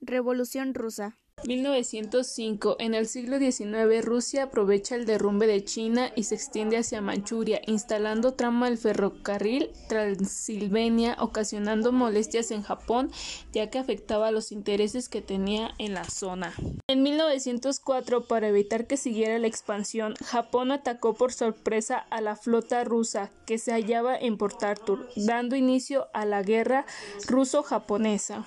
Revolución rusa 1905. En el siglo XIX, Rusia aprovecha el derrumbe de China y se extiende hacia Manchuria, instalando trama del ferrocarril Transilvania, ocasionando molestias en Japón, ya que afectaba los intereses que tenía en la zona. En 1904, para evitar que siguiera la expansión, Japón atacó por sorpresa a la flota rusa que se hallaba en Port Arthur, dando inicio a la guerra ruso-japonesa.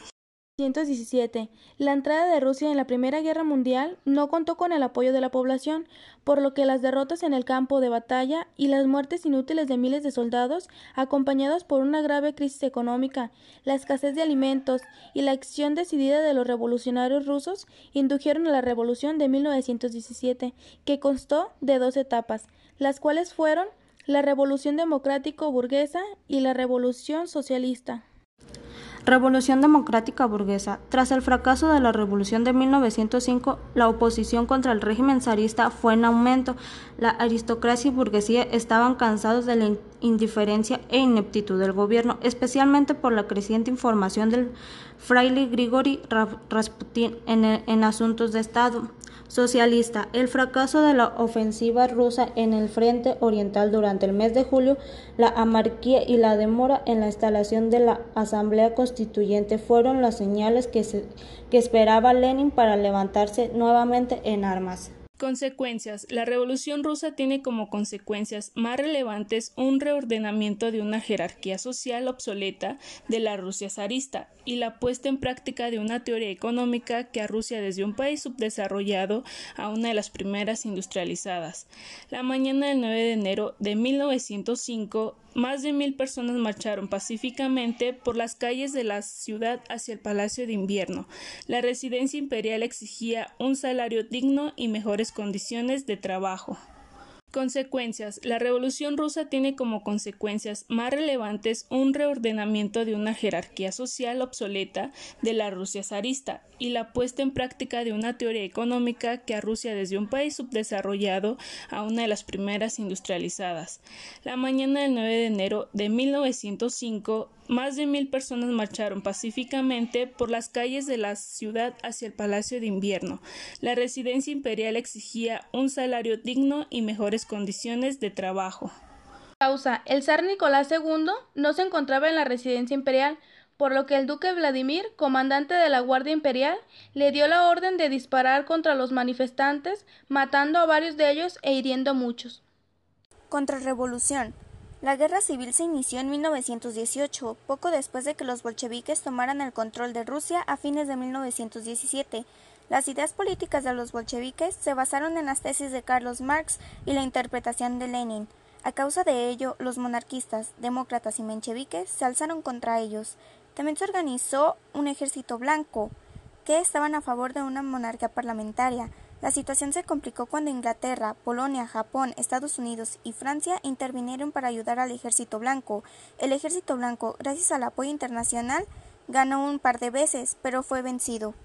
1917. La entrada de Rusia en la Primera Guerra Mundial no contó con el apoyo de la población, por lo que las derrotas en el campo de batalla y las muertes inútiles de miles de soldados, acompañados por una grave crisis económica, la escasez de alimentos y la acción decidida de los revolucionarios rusos, indujeron a la Revolución de 1917, que constó de dos etapas, las cuales fueron la Revolución Democrático-Burguesa y la Revolución Socialista. Revolución democrática burguesa. Tras el fracaso de la Revolución de 1905, la oposición contra el régimen zarista fue en aumento. La aristocracia y burguesía estaban cansados de la indiferencia e ineptitud del gobierno, especialmente por la creciente información del fraile Grigori Rasputin en, en asuntos de Estado socialista. El fracaso de la ofensiva rusa en el frente oriental durante el mes de julio, la amarquía y la demora en la instalación de la Asamblea Fueron las señales que, que esperaba Lenin para levantarse nuevamente en armas. Consecuencias. La Revolución rusa tiene como consecuencias más relevantes un reordenamiento de una jerarquía social obsoleta de la Rusia zarista y la puesta en práctica de una teoría económica que a Rusia desde un país subdesarrollado a una de las primeras industrializadas. La mañana del 9 de enero de 1905 más de mil personas marcharon pacíficamente por las calles de la ciudad hacia el Palacio de Invierno. La residencia imperial exigía un salario digno y mejores condiciones de trabajo. Consecuencias. La Revolución rusa tiene como consecuencias más relevantes un reordenamiento de una jerarquía social obsoleta de la Rusia zarista y la puesta en práctica de una teoría económica que a Rusia desde un país subdesarrollado a una de las primeras industrializadas. La mañana del 9 de enero de 1905 más de mil personas marcharon pacíficamente por las calles de la ciudad hacia el Palacio de Invierno. La residencia imperial exigía un salario digno y mejores condiciones de trabajo. Causa. El zar Nicolás II no se encontraba en la residencia imperial, por lo que el duque Vladimir, comandante de la Guardia Imperial, le dio la orden de disparar contra los manifestantes, matando a varios de ellos e hiriendo a muchos. Contrarrevolución. La guerra civil se inició en 1918, poco después de que los bolcheviques tomaran el control de Rusia a fines de 1917. Las ideas políticas de los bolcheviques se basaron en las tesis de Carlos Marx y la interpretación de Lenin. A causa de ello, los monarquistas, demócratas y mencheviques se alzaron contra ellos. También se organizó un ejército blanco, que estaban a favor de una monarquía parlamentaria. La situación se complicó cuando Inglaterra, Polonia, Japón, Estados Unidos y Francia intervinieron para ayudar al Ejército Blanco. El Ejército Blanco, gracias al apoyo internacional, ganó un par de veces, pero fue vencido.